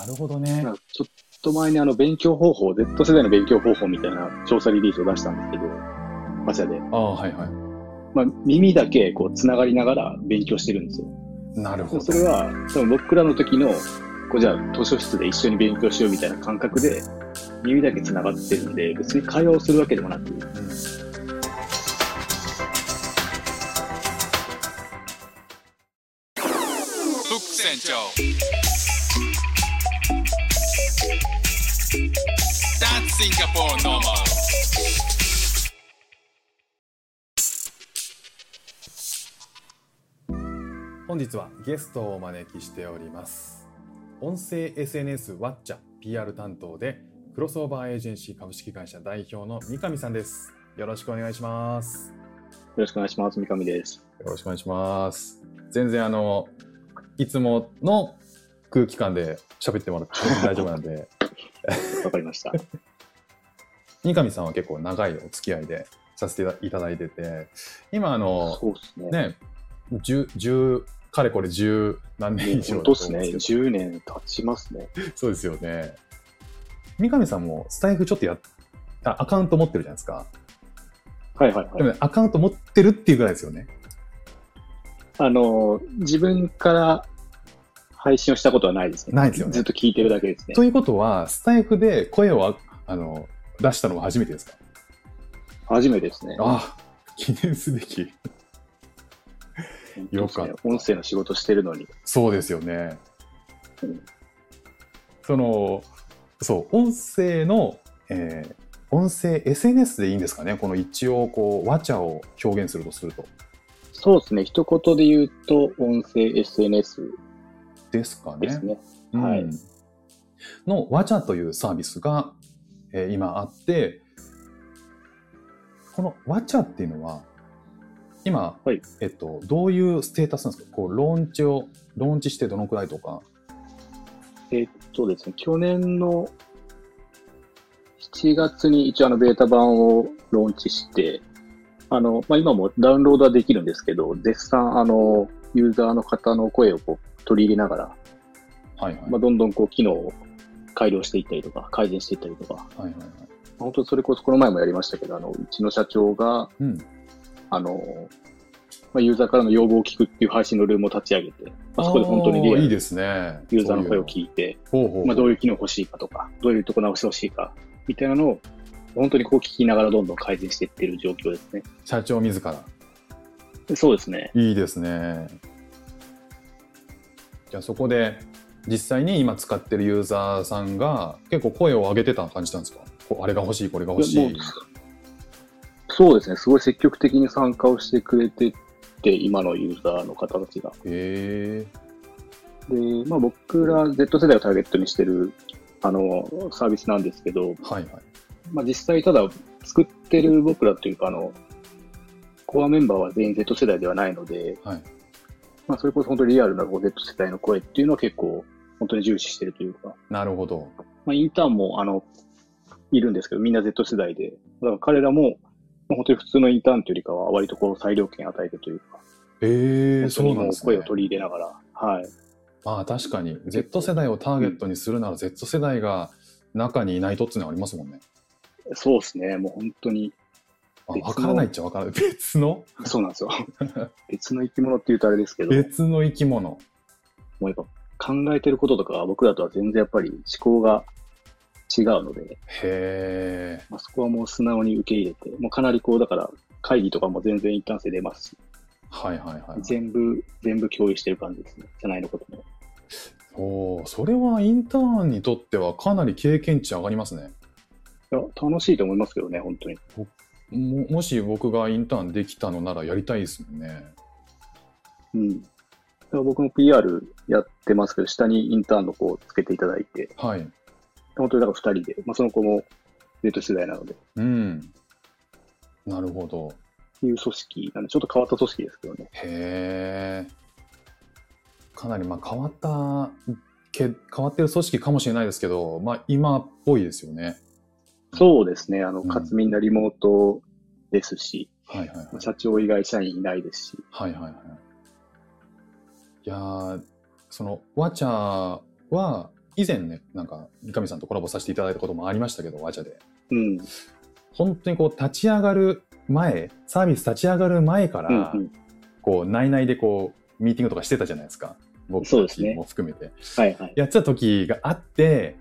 なるほどね。ちょっと前にあの勉強方法、Z 世代の勉強方法みたいな調査リリースを出したんですけど、マ社で。ああ、はいはまあ、耳だけこう繋がりながら勉強してるんですよ。い。なるほど。それは、多分僕らの時の、こうじゃあ図書室で一緒に勉強しようみたいな感覚で、耳だけ繋がってるんで、別に会話をするわけでもなく、うんフック船長 Normal 本日はゲストをお招きしております。音声 SNS ワッチャ PR 担当でクロスオーバーエージェンシー株式会社代表の三上さんです。よろしくお願いします。よろしくお願いします。三上です。よろしくお願いします。全然あの、いつもの空気感で喋ってもらって大丈夫なんで、わかりました。三上さんは結構長いお付き合いでさせていただいてて、今あの、そうですね。ね、10、10かれこれ10何年以上本当ですね。だと思うんですけど10年経ちますね。そうですよね。三上さんもスタイフちょっとやっあアカウント持ってるじゃないですか。はいはいはい。でもね、アカウント持ってるっていうぐらいですよね。あの、自分から配信をしたことはないですね。ないですよねずっと聞いてるだけですね。ということは、スタイフで声をああの出したのは初めてですか？初めてですね。あ記念すべき。よかった音声の仕事してるのに。そうですよねうん。その、そう、音声の、えー音声 SNS でいいんですかね？この一応、こう、和茶を表現するとすると。そうですね。一言で言うと、音声 SNS ですかね。ですね。うんはいの和茶というサービスが、えー今あって、この和茶っていうのは、今、はいえっと、どういうステータスなんですか？こう、ローンチを、ローンチしてどのくらいとか。えっとですね、去年の7月に一応あのベータ版をローンチして、あの、まあ、今もダウンロードはできるんですけど、絶賛あの、ユーザーの方の声をこう取り入れながら、はいはい。まあ、どんどんこう機能を改良していったりとか、改善していったりとか、はいはいはい。本当にそれこそこの前もやりましたけど、あの、うちの社長が、うん。あの、まあ、ユーザーからの要望を聞くっていう配信のルームを立ち上げて、まあ、そこで本当にリアルにあーいいですね。ユーザーの声をい聞いて、まあ、どういう機能欲しいかとか、どういうとこ直してほしいか、みたいなのを、本当にこう聞きながらどんどん改善していってる状況ですね。社長自ら。そうですね。いいですね。じゃあそこで実際に今使ってるユーザーさんが結構声を上げてた感じなんですか？あれが欲しい、これが欲しい。そうですね。すごい積極的に参加をしてくれてて、今のユーザーの方たちが。へえ。で、まあ僕ら Z 世代をターゲットにしてる、あの、サービスなんですけど、はいはい。まあ実際ただ作ってる僕らというか、あの、コアメンバーは全員 Z 世代ではないので、はいまあそれこそ本当にリアルな Z 世代の声っていうのは結構本当に重視してるというか、なるほど。まあインターンもあの、いるんですけど、みんな Z 世代で、だから彼らも、まあ本当に普通のインターンというよりかは割とこう裁量権与えてというか、へえ、本当にもうそうなんですね。声を取り入れながら、はい。まあ確かに Z 世代をターゲットにするなら Z 世代が中にいないとっていうのはありますもんね。そうですね。もう本当に、あ別の分からないっちゃ分からない。別の？そうなんですよ。別の生き物って言うとあれですけど、別の生き物。もうやっぱ考えてることとかは僕らとは全然やっぱり思考が違うので、へえ。まあ、そこはもう素直に受け入れて、もうかなりこう、だから会議とかも全然一旦性出ますし、はいはいはい。全部、全部共有してる感じですね。社内のことも。おーそれはインターンにとってはかなり経験値上がりますね。いや、楽しいと思いますけどね、本当に。ももし僕がインターンできたのならやりたいですもんね。うん。僕も PR やってますけど、下にインターンの子をつけていただいて、はい。本当にだから二人で、まあ、その子も Z 世代なので、うん。なるほど。いう組織なんで、ちょっと変わった組織ですけどね。へえ。かなりまあ変わったけ、変わってる組織かもしれないですけど、まあ今っぽいですよね。そうですね。あの、うんかつみんなリモートですし、はいはいはい。社長以外社員いないですし、はいはいはい。いやーその、ワチャは、以前ね、なんか、三上さんとコラボさせていただいたこともありましたけど、ワチャで。うん。本当にこう、立ち上がる前、サービス立ち上がる前から、うんうん。こう、内々でこう、ミーティングとかしてたじゃないですか。僕も含めて。はいはい。やってた時があって、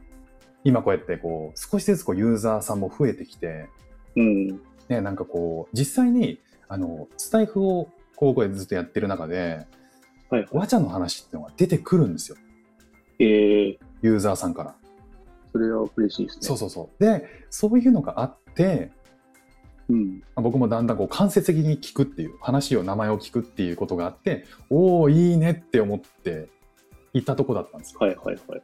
今こうやってこう、少しずつこう、ユーザーさんも増えてきて、うん。ね、なんかこう、実際に、あの、スタイフを、こう、ずっとやってる中で、はい。ワチャの話っていうのが出てくるんですよ。えー、ユーザーさんから。それは嬉しいですね。そうそうそう。で、そういうのがあって、うん。まあ僕もだんだんこう間接的に聞くっていう、話を、名前を聞くっていうことがあって、おー、いいねって思って行ったとこだったんですよ。はいはいはい。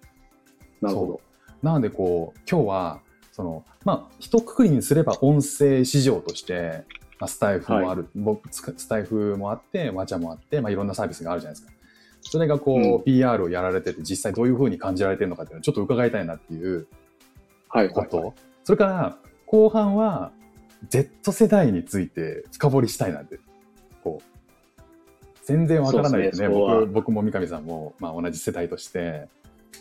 なるほど。なのでこう、今日は、その、まあ、一括りにすれば音声市場として、まあ、スタイフもある、僕、ススタイフもあって、ワチャもあって、まあ、いろんなサービスがあるじゃないですか。それがこう、うん PR をやられてて、実際どういうふうに感じられてるのかっていうのをちょっと伺いたいなっていうはいはい。こと。それから、後半は、Z 世代について深掘りしたいなって。こう、全然わからないですね。ね僕僕も三上さんも、まあ、同じ世代として、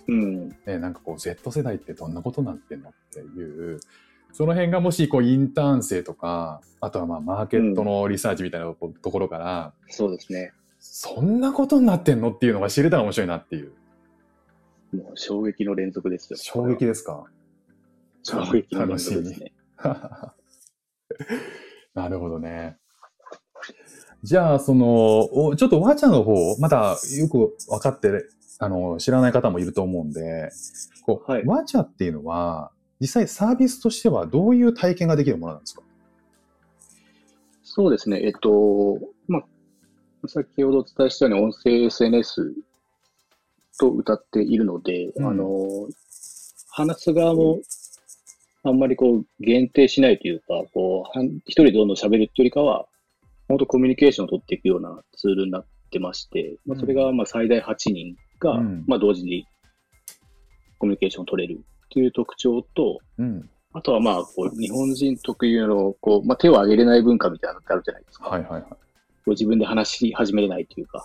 うん。ね、なんかこう Z 世代ってどんなことになってんのっていう、その辺がもしこうインターン生とか、あとはまあマーケットのリサーチみたいなところから、そうですね。そんなことになってんのっていうのが知れたら面白いなっていう。もう衝撃の連続ですよ。衝撃ですか？衝撃の連続ですね。なるほどね。じゃあ、その、おちょっとワチャの方、まだよく分かって、あの、知らない方もいると思うんで、こう、はい。ワチャっていうのは、実際サービスとしてはどういう体験ができるものなんですか？そうですね。えっと、まあ、先ほどお伝えしたように音声 SNS と歌っているので、うん。あの、話す側もあんまりこう限定しないというか、こう、一人でどんどん喋るっていうよりかは、本当コミュニケーションを取っていくようなツールになってまして、まあ、それがまあ最大8人が、うんまあ同時にコミュニケーションを取れるという特徴と、うん。あとはまあ、こう、日本人特有の、こう、まあ、手を挙げれない文化みたいなのってあるじゃないですか。はいはいはい。こう自分で話し始めれないというか。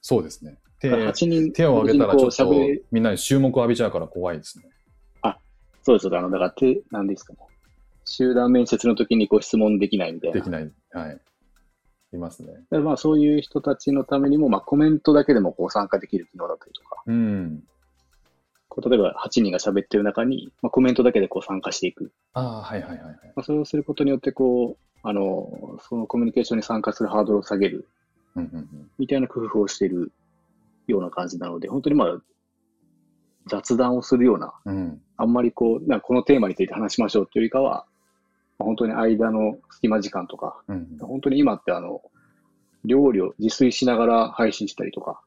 そうですね。手8人、手を挙げたらちょっとみんなに注目を浴びちゃうから怖いですね。そうです、あの、だから手、なんですかね。集団面接の時にこう質問できないみたいな。できない。はい。いますね。だからまあ、そういう人たちのためにも、まあ、コメントだけでもこう参加できる機能だったりとか、うん。こう例えば8人が喋ってる中に、まあ、コメントだけでこう参加していく。ああ、はいはいはいはい。まあ、それをすることによって、こう、あの、そのコミュニケーションに参加するハードルを下げるうんうんうん。みたいな工夫をしているような感じなので、本当にまあ、雑談をするような、うん。あんまりこう、なこのテーマについて話しましょうっていうよりかは、まあ本当に間の隙間時間とか、うん。本当に今ってあの、料理を自炊しながら配信したりとか、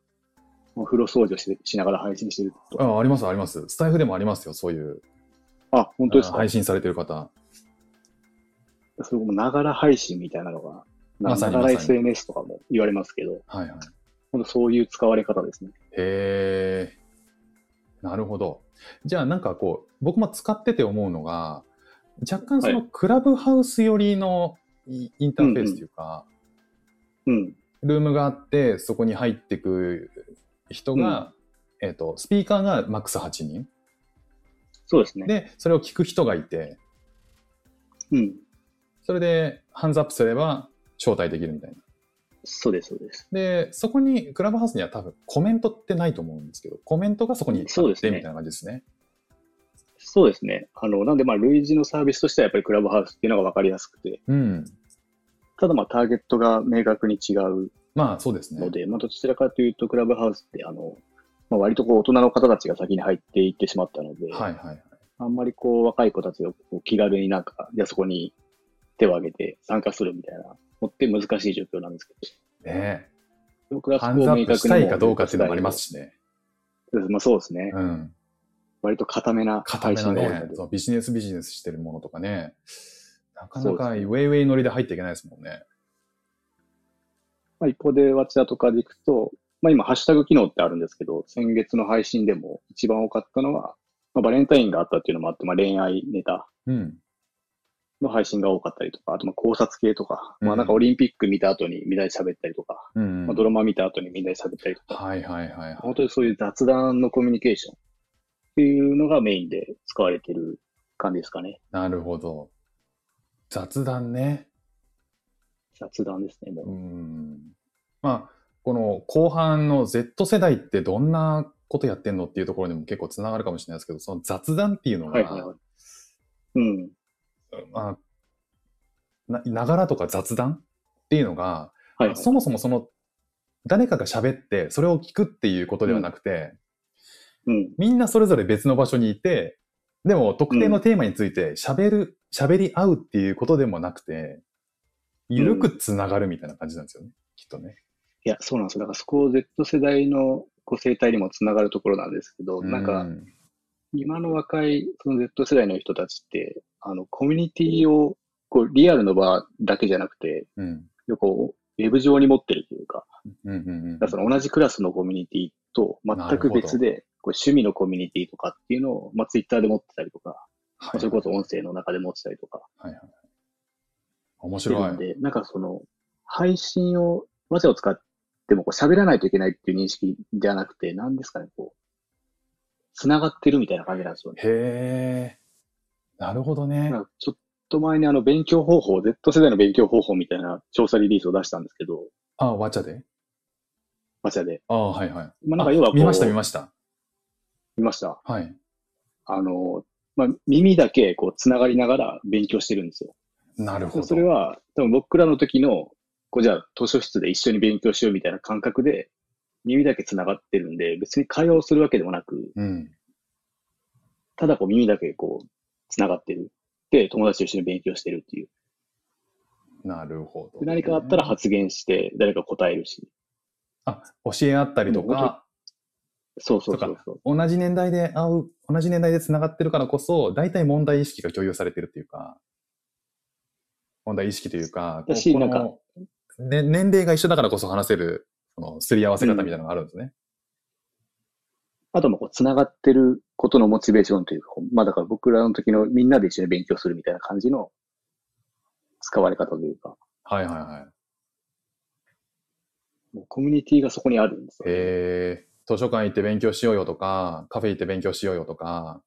お風呂掃除をししながら配信してるとか。ああ、ありますあります。スタイフでもありますよ、そういう。あ、本当ですか？あ配信されてる方。それもながら配信みたいなのが、ながら SNS とかも言われますけど、はいはい。本当そういう使われ方ですね。へえ。なるほど。じゃあなんかこう、僕も使ってて思うのが、若干そのはクラブハウス寄りのイインターフェースというか、うん。ルームがあって、そこに入ってく人が、えっ、と、スピーカーがマックス8人。そうですね。で、それを聞く人がいて、うん。それでハンズアップすれば招待できるみたいな。そうです、そうです。で、そこに、クラブハウスには多分コメントってないと思うんですけど、コメントがそこにあそうですねってみたいな感じですね。そうですね。あの、なんでまあ、類似のサービスとしてはやっぱりクラブハウスっていうのが分かりやすくて、うん。ただまあ、ターゲットが明確に違うまあそうですねの。で、まあ、どちらかというと、クラブハウスって、あの、まあ、割とこう、大人の方たちが先に入っていってしまったので、はいはいはい。あんまりこう、若い子たちがこう気軽になんか、じゃあそこに手を挙げて参加するみたいなのって難しい状況なんですけねど、僕はそハンズアップしたいかどうかっていうのもありますし。しね。まあそうですね。うん。割と固めな配信が多いの、で。そうビジネスビジネスしてるものとかね、なかなかウェイウェイ乗りで入っていけないですもんね。まあ、一方で、ワチャとかでいくと、まあ今、ハッシュタグ機能ってあるんですけど、先月の配信でも一番多かったのは、まあ、バレンタインがあったっていうのもあって、まあ恋愛ネタうん。の配信が多かったりとか、あとまあ考察系とか、うんまあなんかオリンピック見た後にみんなで喋ったりとか、うん。まあ、ドラマ見た後にみんなで喋ったりとか、はいはいはいはい。本当にそういう雑談のコミュニケーションっていうのがメインで使われてる感じですかね。なるほど。雑談ね。雑談ですね、もう。うん。まあ、この後半の Z 世代ってどんなことやってんのっていうところにも結構つながるかもしれないですけど、その雑談っていうのが、はいはいはい。うん。まあ、な、ながらとか雑談っていうのが、はい、はい。そもそもその、誰かが喋って、それを聞くっていうことではなくて、うん。みんなそれぞれ別の場所にいて、でも特定のテーマについて喋る、喋り合うっていうことでもなくて、ゆるくつながるみたいな感じなんですよね、きっとね。いや、そうなんですよ。だからそこを Z 世代のこう生態にもつながるところなんですけど、なんか、う今の若いその Z 世代の人たちって、あの、コミュニティを、こう、リアルの場だけじゃなくて、うん。こう、ウェブ上に持ってるというか、うんうんうんだからその同じクラスのコミュニティと全く別で、こう趣味のコミュニティとかっていうのを、まあ、ツイッターで持ってたりとか、まあそれこそ音声の中で持ってたりとかはいはい。面白い。んで、なんかその、配信を、わざを使ってもこう喋らないといけないっていう認識ではなくて、なんですかね、こう、繋がってるみたいな感じなんですよね。へえ。なるほどね。ちょっと前にあの、勉強方法、Z 世代の勉強方法みたいな調査リリースを出したんですけど、あ、わちゃで？マチャで。あはいはい。まあ、なんか要は見ました見ました。見ました。はい。あの、まあ、耳だけこう、繋がりながら勉強してるんですよ。なるほど。それは、多分僕らの時の、こう、じゃあ、図書室で一緒に勉強しようみたいな感覚で、耳だけ繋がってるんで、別に会話をするわけでもなく、うん。ただこう耳だけこう、繋がってる。で、友達と一緒に勉強してるっていう。なるほど、で何かあったら発言して、誰か答えるし。あ、教え合ったりとか、そうそうそうそう。同じ年代で会う、同じ年代で繋がってるからこそ、大体問題意識が共有されてるっていうか、問題意識というか、なんかね、年齢が一緒だからこそ話せる、その、すり合わせ方みたいなのがあるんですね。あともこう、繋がってることのモチベーションというか、まあだから僕らの時のみんなで一緒に勉強するみたいな感じの使われ方というか、はいはいはい。もうコミュニティがそこにあるんですよ。えー、図書館行って勉強しようよとか、カフェ行って勉強しようよとか、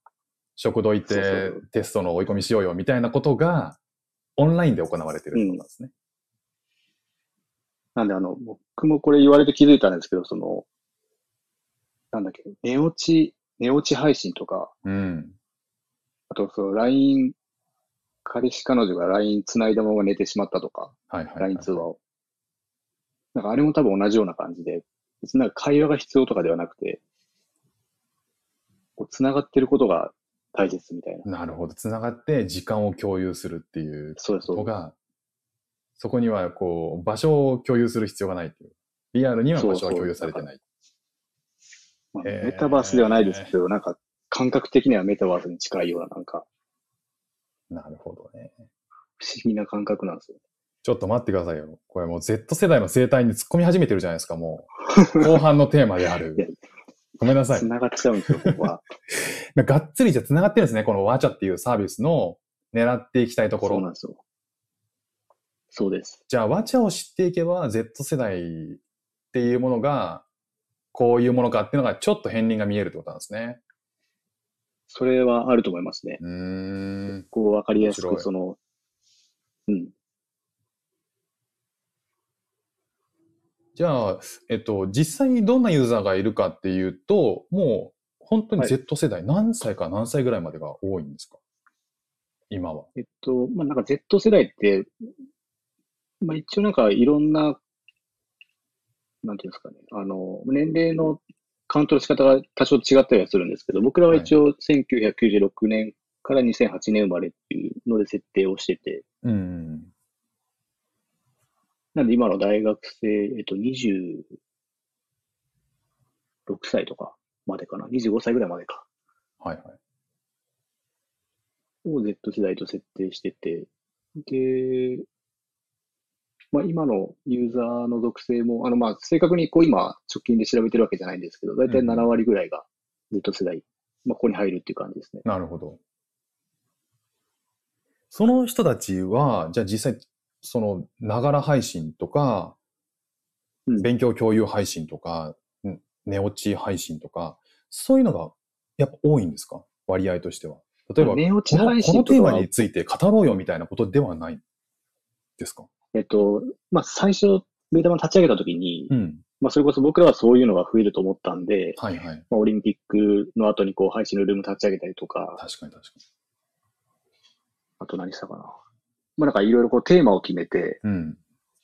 食堂行ってテストの追い込みしようよみたいなことが、オンラインで行われてるってことなんですね。なんであの、僕もこれ言われて気づいたんですけど、その、なんだっけ、寝落ち、寝落ち配信とか、うん。あとその LINE、彼氏彼女が LINE 繋いだまま寝てしまったとか、はいはい、はい。LINE 通話を。なんかあれも多分同じような感じで、別になんか会話が必要とかではなくて、こう繋がってることが大切みたいな。なるほど。つながって時間を共有するっていうそうです、そうです。のが、そこにはこう、場所を共有する必要がないっていう。リアルには場所は共有されてない。まあへーメタバースではないですけど、なんか感覚的にはメタバースに近いような、なんかなるほどね。不思議な感覚なんですよ。ちょっと待ってくださいよ。これもう Z 世代の生態に突っ込み始めてるじゃないですか、もう。後半のテーマである。ごめんなさい。繋がっちゃうんですよ、ここは。がっつりじゃ繋がってるんですね。このワチャっていうサービスの狙っていきたいところ。そうなんですよ。そうです。じゃあ、ワチャを知っていけば Z 世代っていうものが、こういうものかっていうのがちょっと片鱗が見えるってことなんですね。それはあると思いますね。うーん。こう、わかりやすく、その、うん。じゃあ、えっと、実際にどんなユーザーがいるかっていうと、もう本当にはい。Z 世代、何歳から何歳ぐらいまでが多いんですか？今は。えっと、まあ、なんか Z 世代って、まあ、一応なんかいろんな、なんていうんですかね、あの、年齢のカウントの仕方が多少違ったりはするんですけど、僕らは一応1996年から2008年生まれっていうので設定をしてて、うん。なんで今の大学生、えっと、26歳とかまでかな、25歳ぐらいまでか、はいはい。を Z 世代と設定してて、で、まあ今のユーザーの属性も、あのまあ正確にこう今直近で調べてるわけじゃないんですけど、だいたいうん7割ぐらいが Z 世代、まあここに入るっていう感じですね。なるほど。その人たちは、じゃあ実際、その、ながら配信とか、うん勉強共有配信とか、ん寝落ち配信とか、そういうのがやっぱ多いんですか？割合としては。例えば、寝落ち配このこのテーマに、ついて語ろうよみたいなことではないですか？えっと、まあ、最初、ベータ版立ち上げたときに、うん。まあ、それこそ僕らはそういうのが増えると思ったんで、はいはい。まあ、オリンピックの後にこう配信のルーム立ち上げたりとか、確かに確かあと何したかな？まあ、なんかいろいろこうテーマを決めて、に。うん。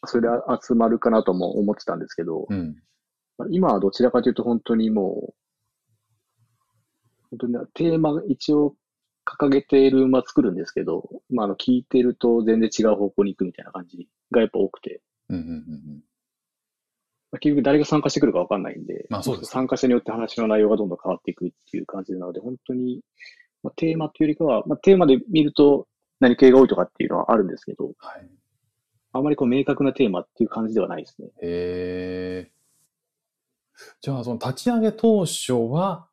それで集まるかなとも思ってたんですけど、うん。まあ今はどちらかというと本当にもう、本当にテーマ一応掲げてルームは作るんですけど、まあ、あの聞いてると全然違う方向に行くみたいな感じがやっぱ多くて、うんうんうんうん。まあ、結局誰が参加してくるかわかんないんで、まあそうです参加者によって話の内容がどんどん変わっていくっていう感じなので、本当に、まあ、テーマっていうよりかは、まあ、テーマで見ると何系が多いとかっていうのはあるんですけど、はい。あまりこう明確なテーマっていう感じではないですね。へえ。じゃあ、その立ち上げ当初は、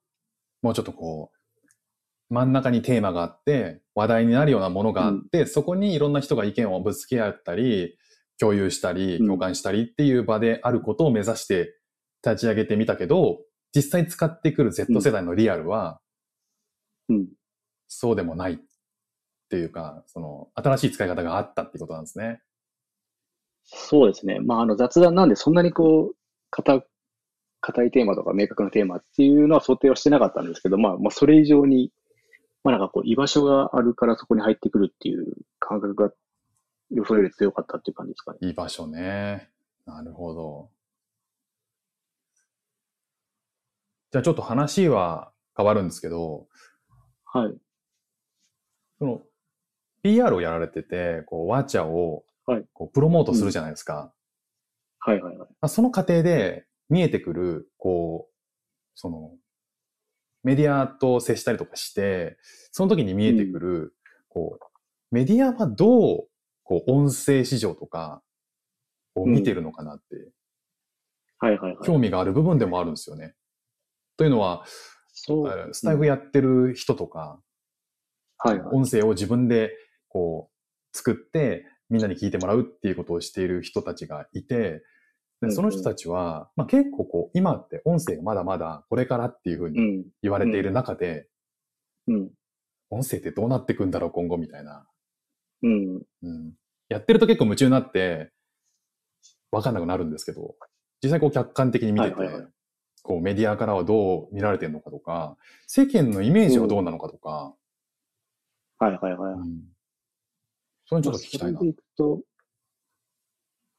もうちょっとこう、真ん中にテーマがあって、話題になるようなものがあって、そこにいろんな人が意見をぶつけ合ったり、共有したり、うん共感したりっていう場であることを目指して立ち上げてみたけど、実際使ってくる Z 世代のリアルは、うん。そうでもないっていうか、その、新しい使い方があったってことなんですね。そうですね。まあ、あの雑談なんでそんなにこう、硬、硬いテーマとか明確なテーマっていうのは想定はしてなかったんですけど、まあ、まあ、それ以上に、まあなんかこう、居場所があるからそこに入ってくるっていう感覚が予想より強かったっていう感じですかね。いい場所ね。なるほど。じゃあちょっと話は変わるんですけど、はい。その PR をやられてて、こう、ワチャをはいこうプロモートするじゃないですか。はいはいはい。まあその過程で見えてくる、こう、その、メディアと接したりとかして、その時に見えてくる、こう、メディアはどう、こう、音声市場とかを見てるのかなって、はいはいはい。興味がある部分でもあるんですよね。というのは、そう。えースタイフやってる人とか、はいはい。音声を自分でこう作ってみんなに聞いてもらうっていうことをしている人たちがいて、うんうんでその人たちは、まあ、結構こう今って音声がまだまだこれからっていうふううにん。言われている中で、うん。音声ってどうなっていくんだろう今後みたいな、うん。うん。やってると結構夢中になってわかんなくなるんですけど、実際こう客観的に見てて、はいはいはいこうメディアからはどう見られてるのかとか、世間のイメージはどうなのかとか、はいはいはい。うんそういうのちょっと聞きたいなそ。れでいくと、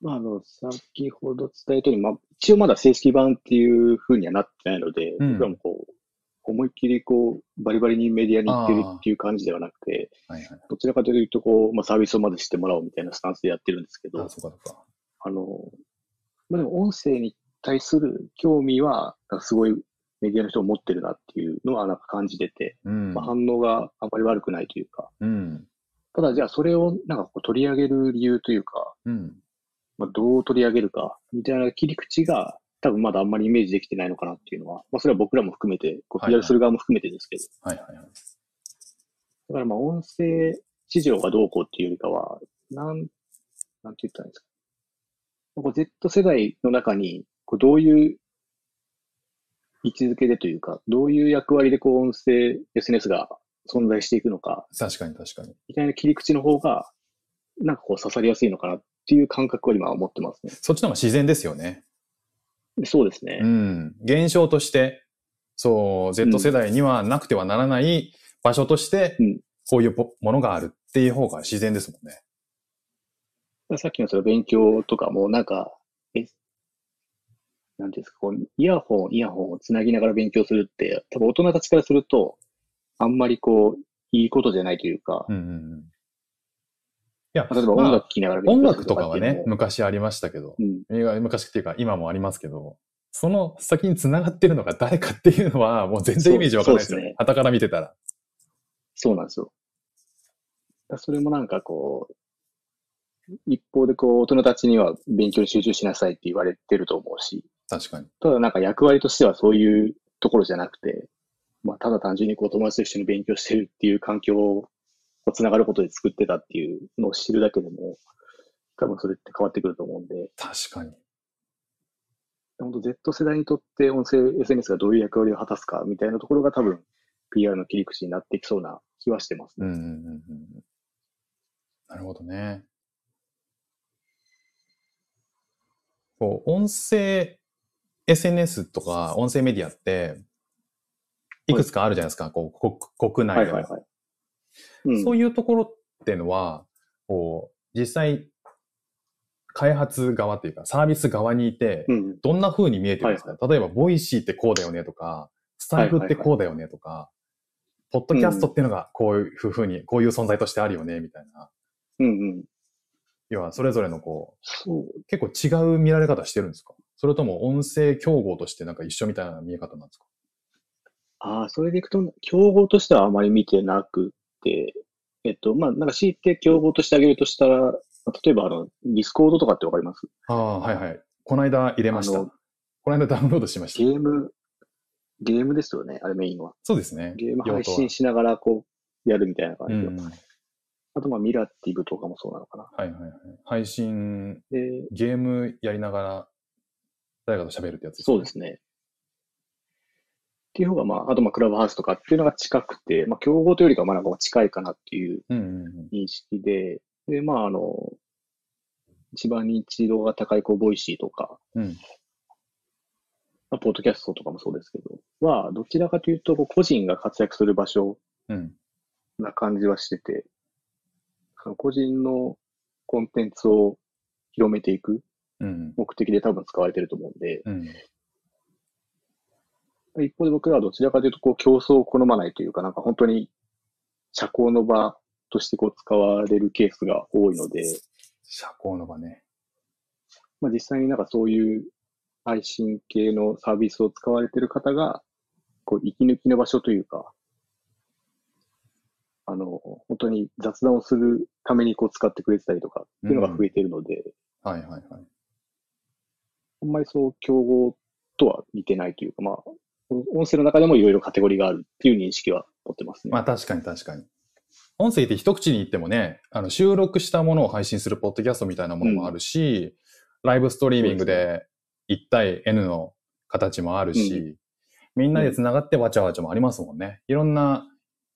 まあ、あの、先ほど伝えたように、まあ、一応まだ正式版っていう風にはなってないので、うん僕らもこう、思いっきりこう、バリバリにメディアに行ってるっていう感じではなくて、はいはい。どちらかというと、こう、まあ、サービスをまず知ってもらおうみたいなスタンスでやってるんですけどあ。あの、まあ、でも音声に対する興味は、すごいメディアの人を持ってるなっていうのはなんか感じてて、うんまあ、反応があまり悪くないというか、うん。ただじゃあそれをなんかこう取り上げる理由というか、うん。まあ、どう取り上げるか、みたいな切り口が、多分まだあんまりイメージできてないのかなっていうのは、まあ、それは僕らも含めて、こう、はいはい PR する側も含めてですけど、はいはいはい。だからまあ、音声市場がどうこうっていうよりかは、なん、なんて言ったらいいんですか。こう Z 世代の中に、こう、どういう位置づけでというか、どういう役割でこう、音声 SNS が存在していくのか、確かに確かに。みたいな切り口の方が、なんかこう、刺さりやすいのかなっていう感覚を今は持ってますね。そっちの方が自然ですよね。そうですね。うん。現象として、そう、Z 世代にはなくてはならない場所としてうん、こういうポものがあるっていう方が自然ですもんね。さっきのその勉強とかも、なんか、え、なんですか、こう、イヤホン、イヤホンをつなぎながら勉強するって、多分大人たちからすると、あんまりこう、いいことじゃないというか、うんうんうん。いや、例えば音まあ楽聴きながら勉音強する楽とかはね、昔ありましたけど、うん、昔っていうか今もありますけど、その先に繋がってるのが誰かっていうのはもう全然イメージわからないですよね。ね旗から見てたら。そうなんですよ。それもなんかこう、一方でこう、大人たちには勉強に集中しなさいって言われてると思うし、確かに。ただなんか役割としてはそういうところじゃなくて、まあ、ただ単純にこう友達と一緒に勉強してるっていう環境をつながることで作ってたっていうのを知るだけでも、多分それって変わってくると思うんで、確かに。本当 Z 世代にとって音声 SNS がどういう役割を果たすかみたいなところが多分 PR の切り口になっていきそうな気はしてますね。うんうんうんうん。なるほどね。こう、音声 SNS とか音声メディアって、いくつかあるじゃないですか、こう、国国内でも。はいはいはい。うん、そういうところっていうのは、こう、実際、開発側っていうか、サービス側にいて、うん。どんな風に見えてるんですか、例えば、ボイシーってこうだよねとか、スタイフってこうだよねとか、ポッドキャストっていうのがこういう風に、こういう存在としてあるよね、みたいな。うんうん。要は、それぞれのこそう。う、結構違う見られ方してるんですか？それとも音声競合としてなんか一緒みたいな見え方なんですか？ああ、それでいくと、競合としてはあまり見てなくて、えっと、まあ、なんか強いて競合としてあげるとしたら、例えばあの、ディスコードとかってわかります？ああ、はいはい。この間入れました。この間ダウンロードしました。ゲーム、ゲームですよね、あれメインは。そうですね。ゲーム配信しながらこう、やるみたいな感じで。あと、まあ、ミラティブとかもそうなのかな。はいはい。配信、で、ゲームやりながら、誰かと喋るってやつそうですね。っていう方が、まあ、あと、まあ、クラブハウスとかっていうのが近くて、まあ、競合というよりかは、まあ、なんか近いかなっていう。認識で、で、まあ、あの、一番認知度が高い、こう、ボイシーとか、うん。まあ、ポッドキャストとかもそうですけど、は、どちらかというと、こう個人が活躍する場所うん。な感じはしてて、その個人のコンテンツを広めていくうん。目的で多分使われてると思うんで、うん。一方で僕らはどちらかというと、こう、競争を好まないというか、なんか本当に社交の場としてこう使われるケースが多いので、社交の場ね。まあ実際になんかそういう配信系のサービスを使われてる方が、こう、息抜きの場所というか、あの、本当に雑談をするためにこう使ってくれてたりとかっていうのが増えてるので、はいはいはい。あんまりそう競合とは似てないというか、まあ、音声の中でもいろいろカテゴリーがあるっていう認識は持ってますね。まあ確かに確かに。音声って一口に言ってもね、あの収録したものを配信するポッドキャストみたいなものもあるし、ライブストリーミングで1対 N の形もあるし、みんなで繋がってわちゃわちゃもありますもんね。いろんな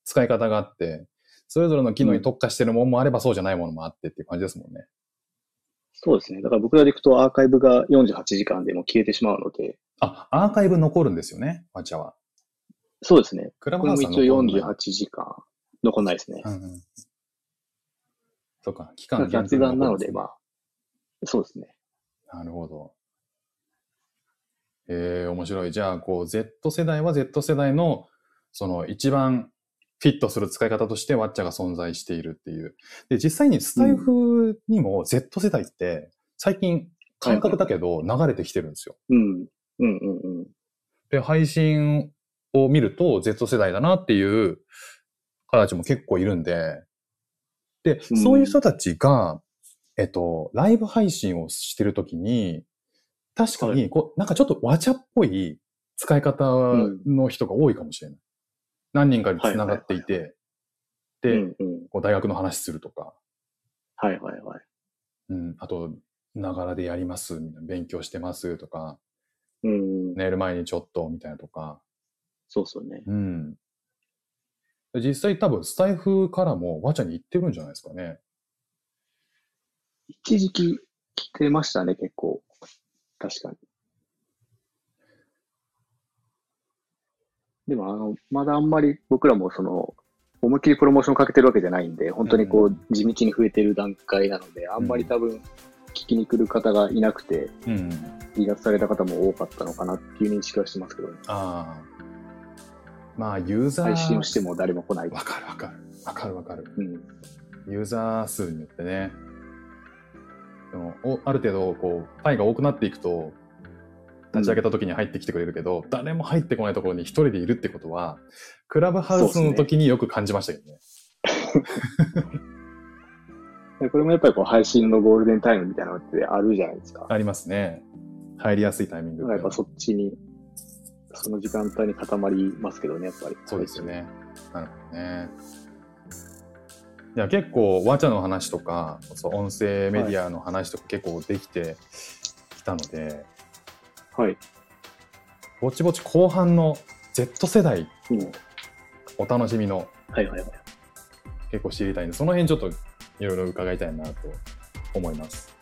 使い方があって、それぞれの機能に特化してるものもあればそうじゃないものもあってっていう感じですもんね。そうですね。だから僕らでいくとアーカイブが48時間でも消えてしまうので、あ、アーカイブ残るんですよね、わちゃは。そうですね。クラブハウスは残応んない48時間残んないですね。うんうん。そうか、期間限定雑談なので、まあ、そうですね。なるほど。えー、面白い。じゃあ、こう、Z 世代は Z 世代の、その、一番フィットする使い方として、ワッチャが存在しているっていう。で、実際にスタイフにも Z 世代って、最近、感覚だけど流れてきてるんですよ。うん。うんうんうん。で、配信を見ると Z 世代だなっていう方たちも結構いるんで、で、うん。そういう人たちが、えっと、ライブ配信をしてるときに、確かはにこう、なんかちょっとわちゃっぽい使い方の人が多いかもしれない。何人かに繋がっていて、うで、んうん。こう大学の話するとか、はいはいはい。うん、あと、ながらでやります、勉強してますとか、うん。寝る前にちょっと、みたいなとか、そうですよね。うん。で実際多分スタイフからもワチャに行ってるんじゃないですかね。一時期来てましたね、結構。確かに。でも、あの、まだあんまり僕らもその、思いっきりプロモーションかけてるわけじゃないんで、本当にこうう、地道に増えてる段階なので、あんまり多分、聞きに来る方がいなくて、うん。離脱された方も多かったのかなっていう認識はしてますけどね。ああ。まあ、ユーザー。配信をしても誰も来ない。わかるわかる。わかるわかる。うん。ユーザー数によってね。でもおある程度、こう、パイが多くなっていくと、立ち上げた時に入ってきてくれるけど、誰も入ってこないところに一人でいるってことは、クラブハウスの時によく感じましたけどね。でこれもやっぱりこう、配信のゴールデンタイムみたいなのってあるじゃないですか。ありますね。入りやすいタイミングやっぱそっちに、その時間帯に固まりますけどね、やっぱり。そうですよね。なるほどね。いや、結構、ワチャの話とか、そう音声メディアの話とか結構できてきたので、はい。ぼちぼち後半の Z 世代うん。お楽しみのはいはいはい。結構知りたいんで、その辺ちょっといろいろ伺いたいなと思います。